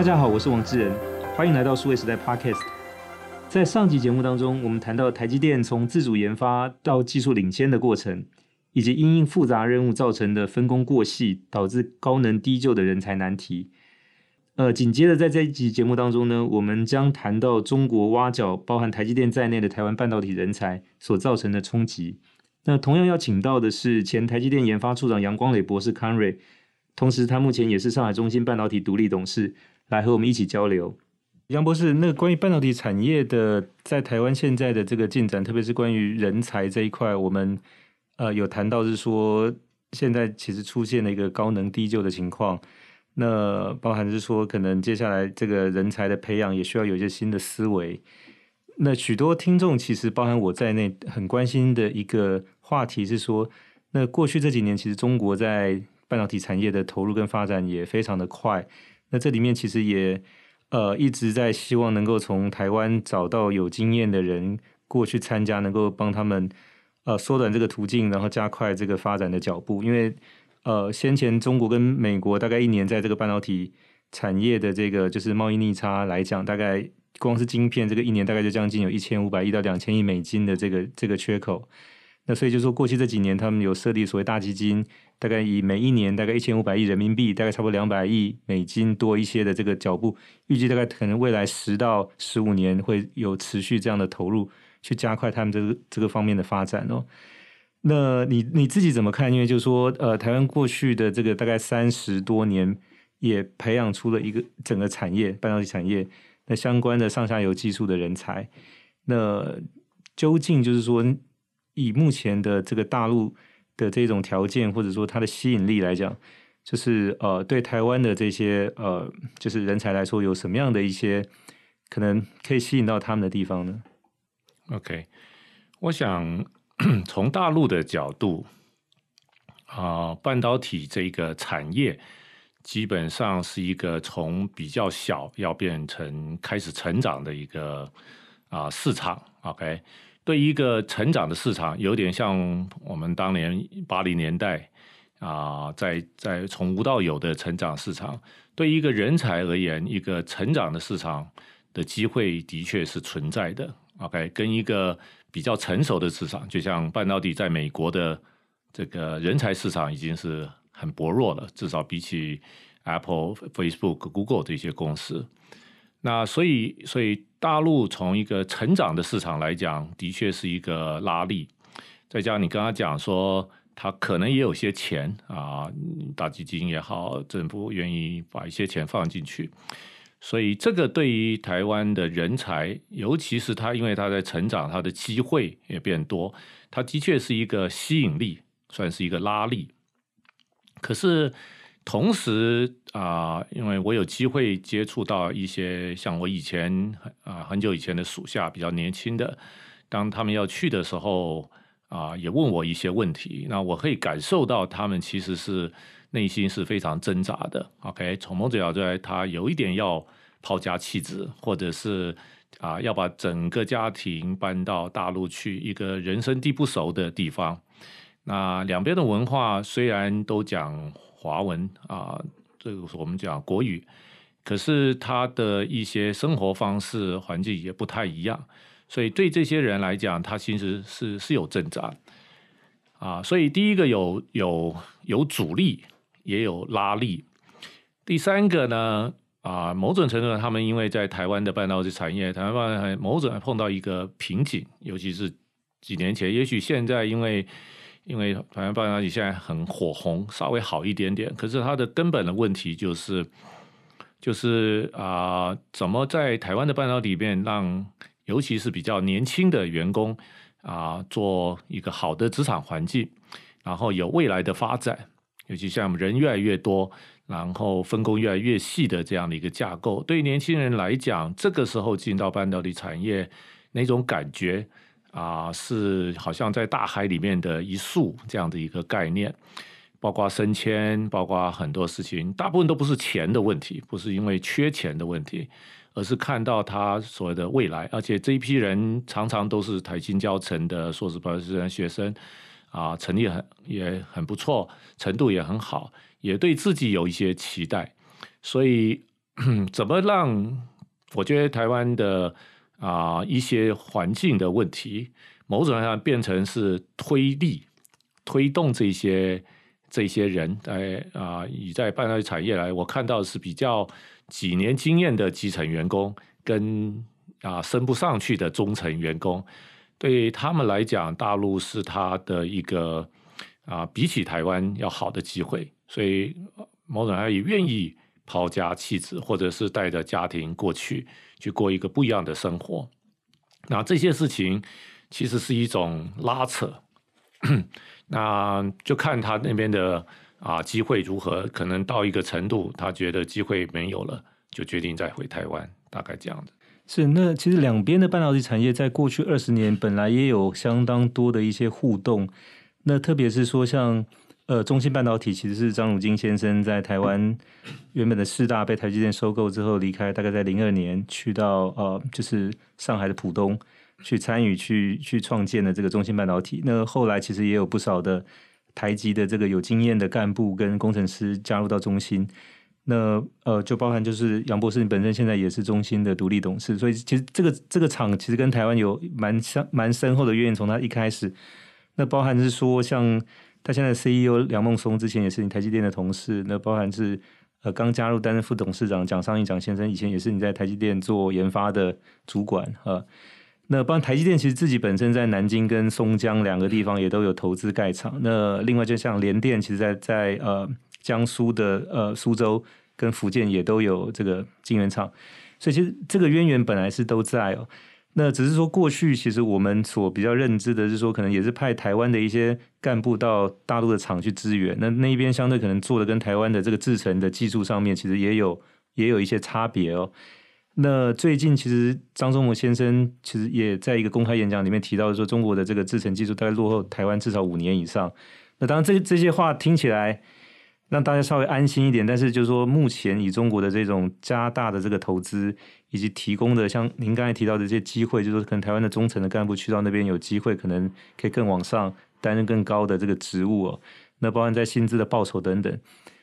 大家好，我是王志仁，欢迎来到数位时代 Podcast。在上集节目当中，我们谈到台积电从自主研发到技术领先的过程，以及因应复杂任务造成的分工过细，导致高能低就的人才难题。呃，紧接着在这一集节目当中呢，我们将谈到中国挖角包含台积电在内的台湾半导体人才所造成的冲击。那同样要请到的是前台积电研发处长杨光磊博士康瑞，同时他目前也是上海中心半导体独立董事，来和我们一起交流。杨博士，那关于半导体产业的在台湾现在的这个进展，特别是关于人才这一块，我们呃有谈到是说，现在其实出现了一个高能低就的情况，那包含是说，可能接下来这个人才的培养也需要有一些新的思维。那许多听众其实包含我在内，很关心的一个话题是说，那过去这几年其实中国在半导体产业的投入跟发展也非常的快。那这里面其实也呃一直在希望能够从台湾找到有经验的人过去参加，能够帮他们呃缩短这个途径，然后加快这个发展的脚步。因为呃先前中国跟美国大概一年在这个半导体产业的这个就是贸易逆差来讲，大概。光是晶片，这个一年大概就将近有一千五百亿到两千亿美金的这个这个缺口。那所以就说，过去这几年他们有设立所谓大基金，大概以每一年大概一千五百亿人民币，大概差不多两百亿美金多一些的这个脚步，预计大概可能未来十到十五年会有持续这样的投入，去加快他们这个这个方面的发展哦。那你你自己怎么看？因为就是说，呃，台湾过去的这个大概三十多年，也培养出了一个整个产业，半导体产业。那相关的上下游技术的人才，那究竟就是说，以目前的这个大陆的这种条件，或者说它的吸引力来讲，就是呃，对台湾的这些呃，就是人才来说，有什么样的一些可能可以吸引到他们的地方呢？OK，我想 从大陆的角度啊、半导体这个产业。基本上是一个从比较小要变成开始成长的一个啊市场，OK，对一个成长的市场，有点像我们当年八零年代啊，在在从无到有的成长市场，对一个人才而言，一个成长的市场的机会的确是存在的，OK，跟一个比较成熟的市场，就像半导体在美国的这个人才市场已经是。很薄弱了，至少比起 Apple、Facebook、Google 这些公司。那所以，所以大陆从一个成长的市场来讲，的确是一个拉力。再加上你刚刚讲说，他可能也有些钱啊，大基金也好，政府愿意把一些钱放进去。所以这个对于台湾的人才，尤其是他，因为他在成长，他的机会也变多，他的确是一个吸引力，算是一个拉力。可是，同时啊、因为我有机会接触到一些像我以前啊、很久以前的属下，比较年轻的，当他们要去的时候啊、也问我一些问题。那我可以感受到他们其实是内心是非常挣扎的。OK，从某种角度来，他有一点要抛家弃子，或者是啊、要把整个家庭搬到大陆去一个人生地不熟的地方。那两边的文化虽然都讲华文啊，这个是我们讲国语，可是他的一些生活方式、环境也不太一样，所以对这些人来讲，他其实是是有挣扎啊。所以第一个有有有阻力，也有拉力。第三个呢啊，某种程度上，他们因为在台湾的半导体产业，台湾半导体某种碰到一个瓶颈，尤其是几年前，也许现在因为。因为台湾半导体现在很火红，稍微好一点点。可是它的根本的问题就是，就是啊、怎么在台湾的半导体里面让，尤其是比较年轻的员工啊、做一个好的职场环境，然后有未来的发展。尤其像人越来越多，然后分工越来越细的这样的一个架构，对于年轻人来讲，这个时候进到半导体产业那种感觉。啊、是好像在大海里面的一束这样的一个概念，包括升迁，包括很多事情，大部分都不是钱的问题，不是因为缺钱的问题，而是看到他所谓的未来。而且这一批人常常都是台新教成的硕士、博士生学生，啊、成绩很也很不错，程度也很好，也对自己有一些期待，所以 怎么让我觉得台湾的啊、一些环境的问题，某种上变成是推力推动这些这些人在啊以在半导体产业来，我看到是比较几年经验的基层员工跟啊升不上去的中层员工，对他们来讲，大陆是他的一个啊比起台湾要好的机会，所以某种上也愿意。抛家弃子，或者是带着家庭过去，去过一个不一样的生活。那这些事情其实是一种拉扯，那就看他那边的啊机会如何。可能到一个程度，他觉得机会没有了，就决定再回台湾，大概这样的。是，那其实两边的半导体产业在过去二十年本来也有相当多的一些互动。那特别是说像。呃，中芯半导体其实是张汝京先生在台湾原本的四大被台积电收购之后离开，大概在零二年去到呃，就是上海的浦东去参与去去创建的这个中芯半导体。那后来其实也有不少的台籍的这个有经验的干部跟工程师加入到中芯。那呃，就包含就是杨博士你本身现在也是中芯的独立董事，所以其实这个这个厂其实跟台湾有蛮深蛮深厚的渊源，从他一开始。那包含是说像。他现在 CEO 梁孟松之前也是你台积电的同事，那包含是呃刚加入担任副董事长蒋尚义蒋先生，以前也是你在台积电做研发的主管啊。那包含台积电其实自己本身在南京跟松江两个地方也都有投资盖厂。那另外就像联电，其实在在呃江苏的呃苏州跟福建也都有这个晶圆厂，所以其实这个渊源本来是都在哦。那只是说，过去其实我们所比较认知的是说，可能也是派台湾的一些干部到大陆的厂去支援。那那一边相对可能做的跟台湾的这个制程的技术上面，其实也有也有一些差别哦。那最近其实张忠谋先生其实也在一个公开演讲里面提到说，中国的这个制程技术大概落后台湾至少五年以上。那当然，这这些话听起来让大家稍微安心一点，但是就是说，目前以中国的这种加大的这个投资。以及提供的像您刚才提到的这些机会，就是可能台湾的中层的干部去到那边有机会，可能可以更往上担任更高的这个职务哦。那包含在薪资的报酬等等，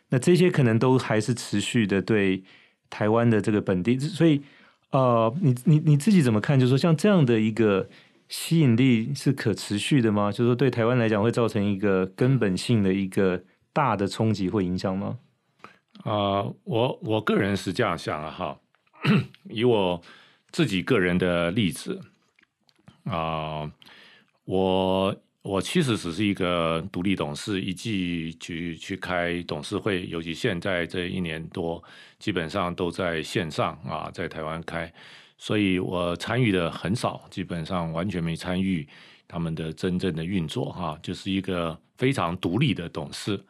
那这些可能都还是持续的对台湾的这个本地。所以，呃，你你你自己怎么看？就是说像这样的一个吸引力是可持续的吗？就是说对台湾来讲会造成一个根本性的一个大的冲击或影响吗？啊、我我个人是这样想啊，哈。以我自己个人的例子啊、我我其实只是一个独立董事，一季去去开董事会，尤其现在这一年多，基本上都在线上啊，在台湾开，所以我参与的很少，基本上完全没参与他们的真正的运作哈、就是一个非常独立的董事。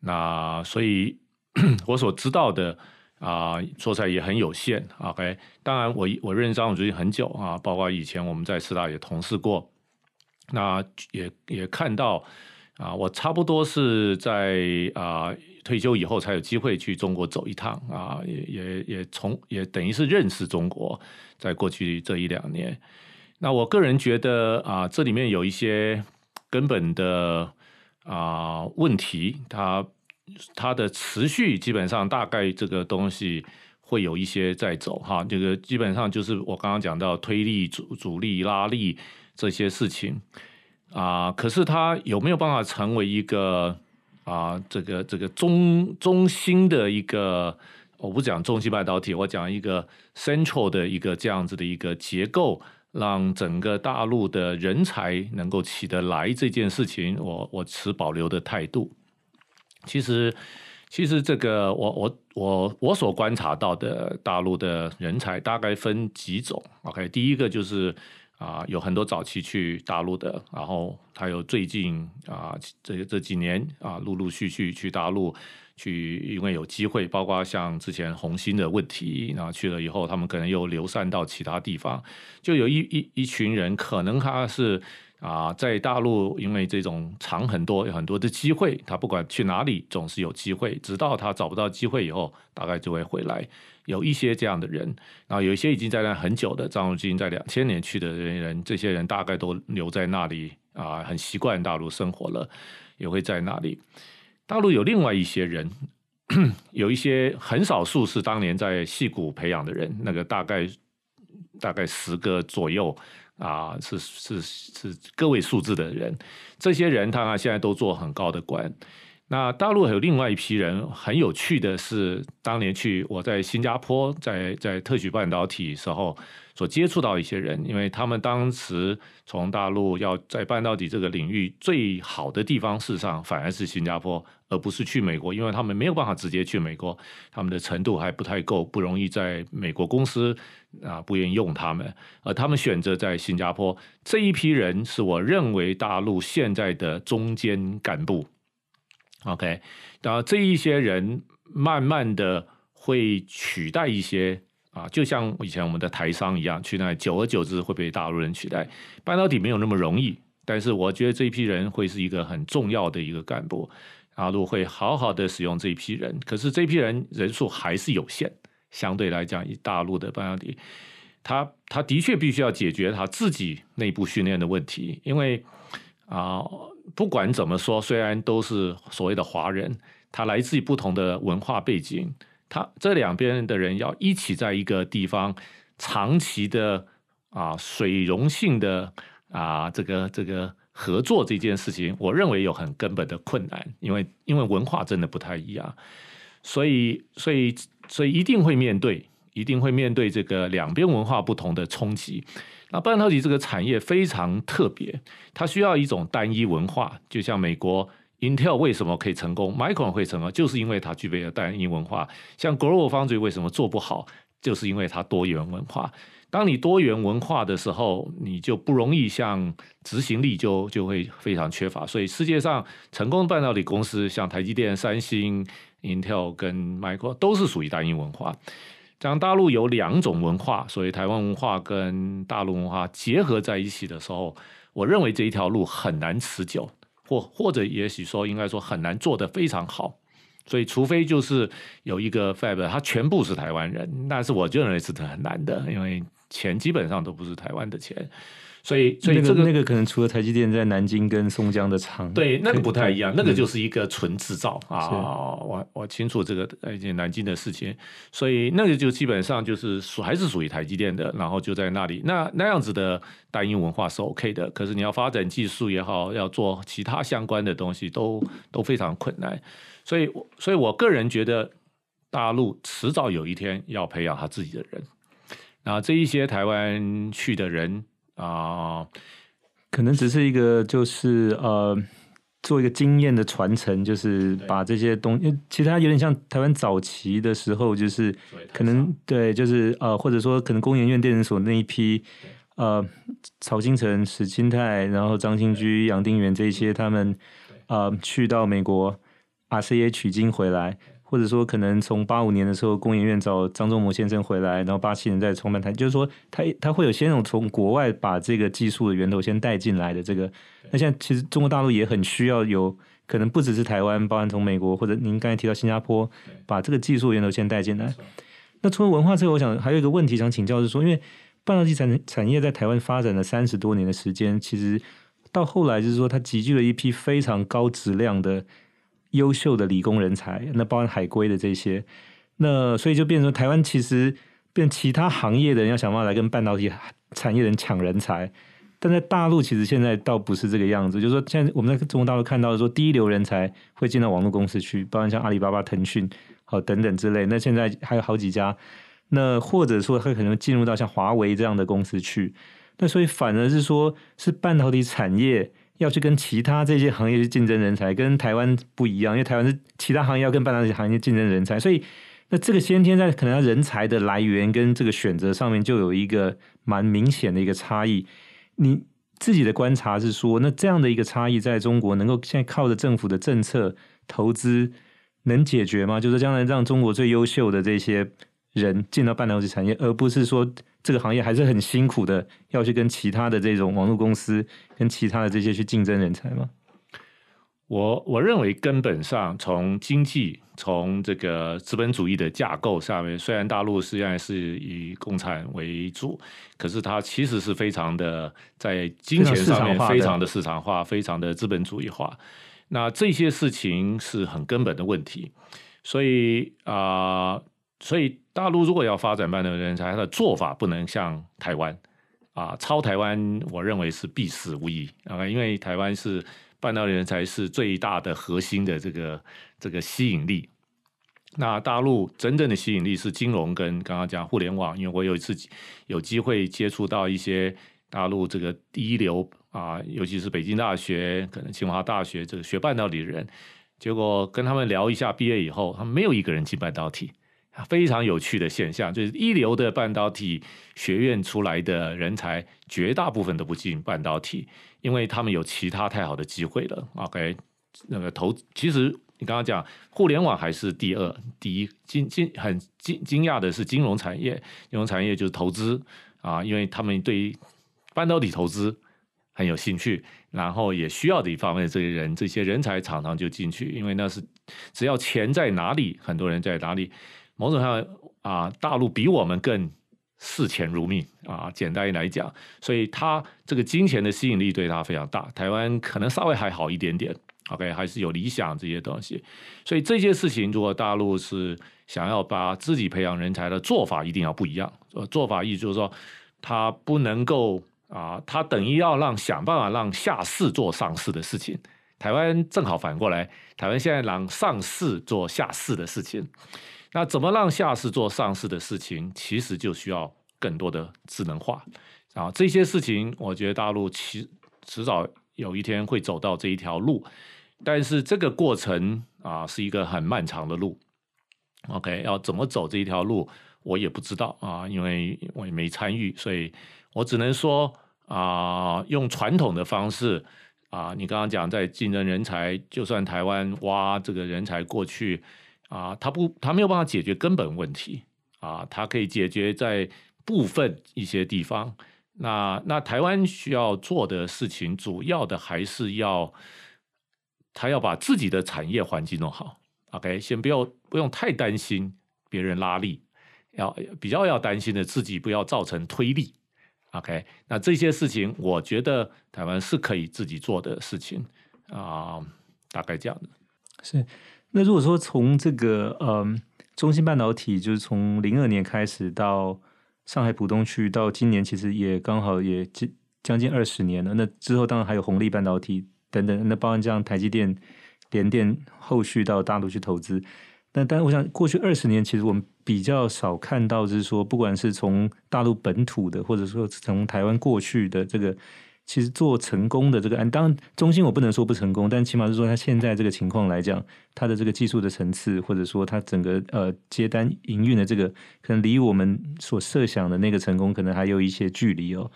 那所以 我所知道的。啊、呃，说起来也很有限。OK，当然我我认识张总最近很久啊，包括以前我们在师大也同事过，那也也看到啊，我差不多是在啊退休以后才有机会去中国走一趟啊，也也也从也等于是认识中国，在过去这一两年，那我个人觉得啊，这里面有一些根本的啊问题，它。它的持续基本上大概这个东西会有一些在走哈，这个基本上就是我刚刚讲到推力、阻阻力、拉力这些事情啊，可是它有没有办法成为一个啊这个这个中中心的一个，我不讲中芯半导体，我讲一个 central 的一个这样子的一个结构，让整个大陆的人才能够起得来这件事情，我我持保留的态度。其实，其实这个我我我我所观察到的大陆的人才大概分几种。OK，第一个就是啊、有很多早期去大陆的，然后还有最近啊、这这几年啊、陆陆续续去大陆去，因为有机会，包括像之前红星的问题，然后去了以后，他们可能又流散到其他地方，就有一一一群人，可能他是。啊，在大陆，因为这种长很多，有很多的机会，他不管去哪里，总是有机会。直到他找不到机会以后，大概就会回来。有一些这样的人，然后有一些已经在那很久的，张汝京在两千年去的人，这些人大概都留在那里啊，很习惯大陆生活了，也会在那里。大陆有另外一些人，有一些很少数是当年在戏谷培养的人，那个大概大概十个左右啊，是是是个位数字的人。这些人他现在都做很高的官。那大陆还有另外一批人，很有趣的是，当年去我在新加坡在在特许半导体时候所接触到一些人，因为他们当时从大陆要在半导体这个领域最好的地方，事实上反而是新加坡，而不是去美国，因为他们没有办法直接去美国，他们的程度还不太够，不容易在美国公司啊不愿意用他们，而他们选择在新加坡。这一批人是我认为大陆现在的中间干部。OK，然后这一些人慢慢的会取代一些啊，就像以前我们的台商一样，去那久而久之会被大陆人取代。半导体没有那么容易，但是我觉得这一批人会是一个很重要的一个干部，大陆会好好的使用这一批人。可是这批人人数还是有限，相对来讲，以大陆的半导体，他他的确必须要解决他自己内部训练的问题，因为啊。不管怎么说，虽然都是所谓的华人，他来自于不同的文化背景，他这两边的人要一起在一个地方长期的啊水溶性的啊这个这个合作这件事情，我认为有很根本的困难，因为因为文化真的不太一样，所以所以所以一定会面对，一定会面对这个两边文化不同的冲击。那半导体这个产业非常特别，它需要一种单一文化。就像美国 Intel 为什么可以成功，Micron 会成功，就是因为它具备了单一文化。像 GlobalFoundries 为什么做不好，就是因为它多元文化。当你多元文化的时候，你就不容易像执行力就就会非常缺乏。所以世界上成功的半导体公司，像台积电、三星、Intel 跟 Micron 都是属于单一文化。讲大陆有两种文化，所以台湾文化跟大陆文化结合在一起的时候，我认为这一条路很难持久，或或者也许说应该说很难做得非常好。所以除非就是有一个 Fab，他全部是台湾人，但是我就认为是很难的，因为钱基本上都不是台湾的钱。所以，所以这个那个可能除了台积电在南京跟松江的厂，对，那个不太一样，那个就是一个纯制造啊。我我清楚这个呃南京的事情，所以那个就基本上就是属还是属于台积电的，然后就在那里。那那样子的单一文化是 OK 的，可是你要发展技术也好，要做其他相关的东西都都非常困难。所以，所以我个人觉得大陆迟早有一天要培养他自己的人，然后这一些台湾去的人。啊，可能只是一个，就是呃，做一个经验的传承，就是把这些东西，其实它有点像台湾早期的时候，就是可能对，就是呃，或者说可能工研院电子所那一批，呃，曹新成、史清泰，然后张新居、杨定远这些，他们呃去到美国，RCA 取经回来。或者说，可能从八五年的时候，工研院找张忠谋先生回来，然后八七年再创办台，就是说他他会有先种从国外把这个技术的源头先带进来的这个。那现在其实中国大陆也很需要有可能不只是台湾，包含从美国或者您刚才提到新加坡，把这个技术源头先带进来。那除了文化之外，我想还有一个问题想请教，是说，因为半导体产产业在台湾发展了三十多年的时间，其实到后来就是说，它集聚了一批非常高质量的。优秀的理工人才，那包含海归的这些，那所以就变成台湾其实变其他行业的人要想办法来跟半导体产业人抢人才，但在大陆其实现在倒不是这个样子，就是说现在我们在中国大陆看到的说第一流人才会进到网络公司去，包含像阿里巴巴、腾讯好等等之类，那现在还有好几家，那或者说会可能进入到像华为这样的公司去，那所以反而是说是半导体产业。要去跟其他这些行业去竞争人才，跟台湾不一样，因为台湾是其他行业要跟半导体行业竞争人才，所以那这个先天在可能人才的来源跟这个选择上面就有一个蛮明显的一个差异。你自己的观察是说，那这样的一个差异在中国能够现在靠着政府的政策投资能解决吗？就是将来让中国最优秀的这些人进到半导体产业，而不是说。这个行业还是很辛苦的，要去跟其他的这种网络公司、跟其他的这些去竞争人才吗？我我认为根本上从经济、从这个资本主义的架构上面，虽然大陆实际上是以共产为主，可是它其实是非常的在金钱上面非常的市场化、非常的资本主义化。那这些事情是很根本的问题。所以啊、所以大陆如果要发展半导体人才，它的做法不能像台湾啊，抄台湾，我认为是必死无疑啊，因为台湾是半导体人才是最大的核心的这个这个吸引力。那大陆真正的吸引力是金融跟刚刚讲互联网，因为我有一次有机会接触到一些大陆这个第一流啊，尤其是北京大学、可能清华大学这个学半导体的人，结果跟他们聊一下，毕业以后他们没有一个人进半导体，非常有趣的现象，就是一流的半导体学院出来的人才，绝大部分都不进半导体，因为他们有其他太好的机会了。OK，那个投其实。你刚刚讲互联网还是第二，第一惊惊很惊惊讶的是金融产业，金融产业就是投资啊，因为他们对半导体投资很有兴趣，然后也需要的一方面这些人，这些人才常常就进去，因为那是只要钱在哪里，很多人在哪里。某种上啊，大陆比我们更视钱如命啊，简单来讲，所以他这个金钱的吸引力对他非常大。台湾可能稍微还好一点点。OK，还是有理想这些东西，所以这些事情，如果大陆是想要把自己培养人才的做法，一定要不一样。做法意思就是说，他不能够啊，他等于要让想办法让下市做上市的事情。台湾正好反过来，台湾现在让上市做下市的事情。那怎么让下市做上市的事情？其实就需要更多的智能化啊。这些事情，我觉得大陆迟迟早有一天会走到这一条路。但是这个过程啊，是一个很漫长的路。OK，要怎么走这一条路，我也不知道啊，因为我也没参与，所以我只能说啊，用传统的方式啊，你刚刚讲在竞争人才，就算台湾挖这个人才过去啊，他不，他没有办法解决根本问题啊，他可以解决在部分一些地方。那那台湾需要做的事情，主要的还是要。他要把自己的产业环境弄好，OK，先不要不用太担心别人拉力，要比较要担心的自己不要造成推力，OK，那这些事情我觉得台湾是可以自己做的事情啊，大概这样的。是，那如果说从这个嗯，中芯半导体就是从零二年开始到上海浦东区，到今年其实也刚好也将将近二十年了。那之后当然还有红利半导体。等等，那包含这样台积电、联电后续到大陆去投资，那但是我想过去二十年，其实我们比较少看到，就是说不管是从大陆本土的，或者说从台湾过去的这个，其实做成功的这个案，当然中芯我不能说不成功，但起码是说它现在这个情况来讲，它的这个技术的层次，或者说它整个呃接单营运的这个，可能离我们所设想的那个成功，可能还有一些距离哦。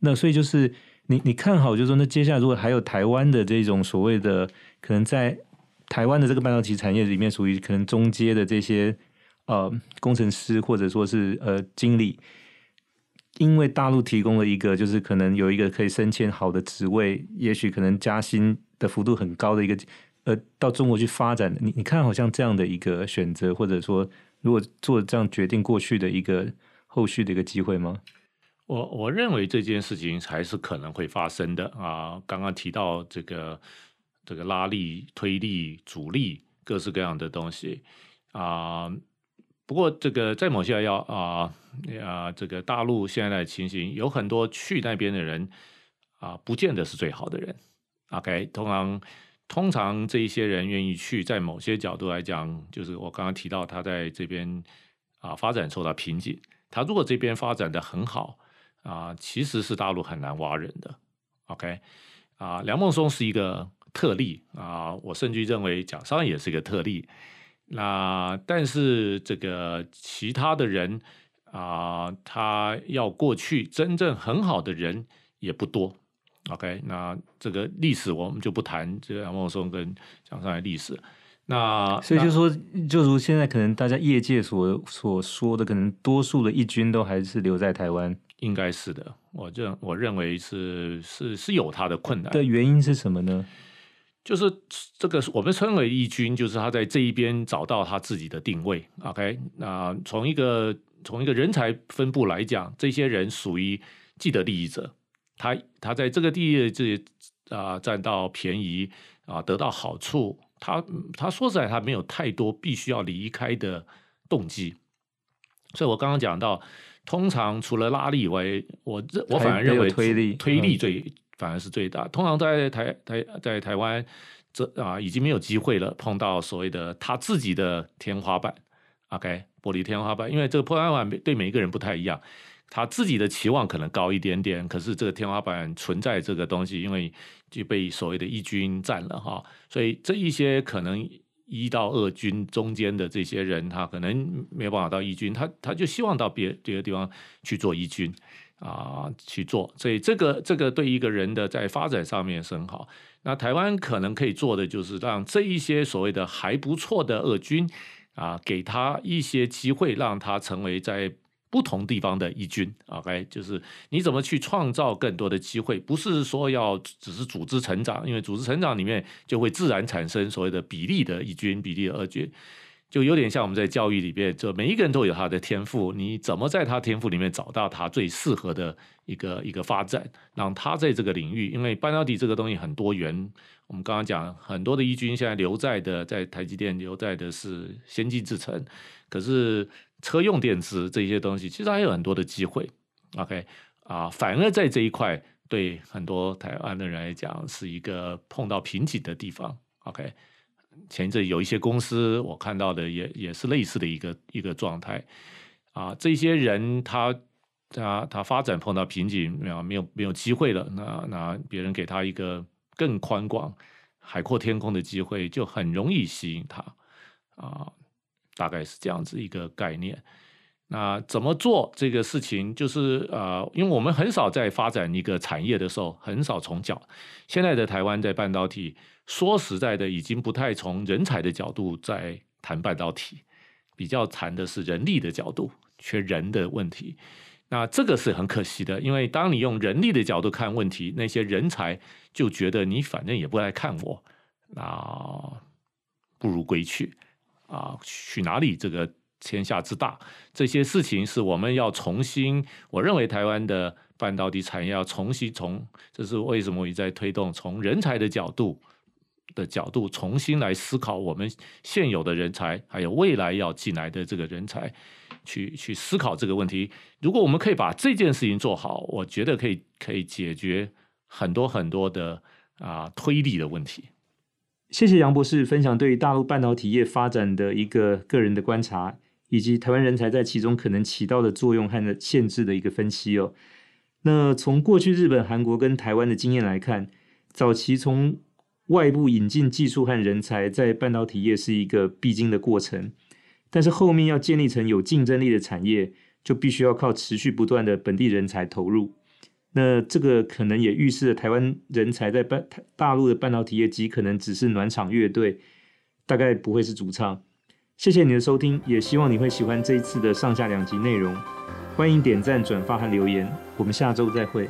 那所以就是。你你看好，就是说，那接下来如果还有台湾的这种所谓的，可能在台湾的这个半导体产业里面，属于可能中阶的这些呃工程师或者说是呃经理，因为大陆提供了一个，就是可能有一个可以升迁好的职位，也许可能加薪的幅度很高的一个，呃，到中国去发展，你你看好像这样的一个选择，或者说如果做这样决定过去的一个后续的一个机会吗？我我认为这件事情还是可能会发生的啊！刚刚提到这个这个拉力、推力、阻力，各式各样的东西啊。不过这个在某些要啊啊，这个大陆现在的情形，有很多去那边的人啊，不见得是最好的人。OK，通常通常这一些人愿意去，在某些角度来讲，就是我刚刚提到他在这边啊发展受到瓶颈，他如果这边发展得很好。啊，其实是大陆很难挖人的，OK？啊，梁孟松是一个特例啊，我甚至认为蒋尚也是一个特例。那但是这个其他的人啊，他要过去真正很好的人也不多，OK？那这个历史我们就不谈这个杨茂松跟蒋尚的历史。那所以就说，就如现在可能大家业界所所说的，可能多数的义军都还是留在台湾。应该是的，我认我认为是是是有他的困难的原因是什么呢？就是这个我们称为义军，就是他在这一边找到他自己的定位。OK，那从一个从一个人才分布来讲，这些人属于既得利益者，他他在这个地域这啊占到便宜啊，得到好处，他他说实在，他没有太多必须要离开的动机。所以我刚刚讲到，通常除了拉力以外，我我反而认为推力推力最、嗯、反而是最大。通常在台台在台湾，这啊已经没有机会了，碰到所谓的他自己的天花板。OK，玻璃天花板，因为这个天花板对每一个人不太一样。他自己的期望可能高一点点，可是这个天花板存在这个东西，因为就被所谓的一军占了哈，所以这一些可能一到二军中间的这些人，他可能没有办法到一军，他他就希望到别别的地方去做一军啊去做，所以这个这个对一个人的在发展上面是很好。那台湾可能可以做的就是让这一些所谓的还不错的二军啊，给他一些机会，让他成为在。不同地方的一军，OK，就是你怎么去创造更多的机会，不是说要只是组织成长，因为组织成长里面就会自然产生所谓的比例的一军、比例的二军，就有点像我们在教育里边，就每一个人都有他的天赋，你怎么在他天赋里面找到他最适合的一个一个发展，让他在这个领域，因为半导体这个东西很多元，我们刚刚讲很多的一军现在留在的，在台积电留在的是先进制程，可是。车用电池这些东西，其实还有很多的机会。OK 啊，反而在这一块，对很多台湾的人来讲，是一个碰到瓶颈的地方。OK，前一阵有一些公司，我看到的也也是类似的一个一个状态。啊，这些人他他他发展碰到瓶颈，没有没有没有机会了。那那别人给他一个更宽广、海阔天空的机会，就很容易吸引他啊。大概是这样子一个概念。那怎么做这个事情？就是呃，因为我们很少在发展一个产业的时候，很少从角。现在的台湾在半导体，说实在的，已经不太从人才的角度在谈半导体，比较谈的是人力的角度，缺人的问题。那这个是很可惜的，因为当你用人力的角度看问题，那些人才就觉得你反正也不来看我，那不如归去。啊，去哪里？这个天下之大，这些事情是我们要重新。我认为台湾的半导体产业要重新从，这是为什么一再推动，从人才的角度的角度重新来思考我们现有的人才，还有未来要进来的这个人才，去去思考这个问题。如果我们可以把这件事情做好，我觉得可以可以解决很多很多的啊推力的问题。谢谢杨博士分享对于大陆半导体业发展的一个个人的观察，以及台湾人才在其中可能起到的作用和限制的一个分析哦。那从过去日本、韩国跟台湾的经验来看，早期从外部引进技术和人才在半导体业是一个必经的过程，但是后面要建立成有竞争力的产业，就必须要靠持续不断的本地人才投入。那这个可能也预示了台湾人才在半大陆的半导体业极可能只是暖场乐队，大概不会是主唱。谢谢你的收听，也希望你会喜欢这一次的上下两集内容。欢迎点赞、转发和留言，我们下周再会。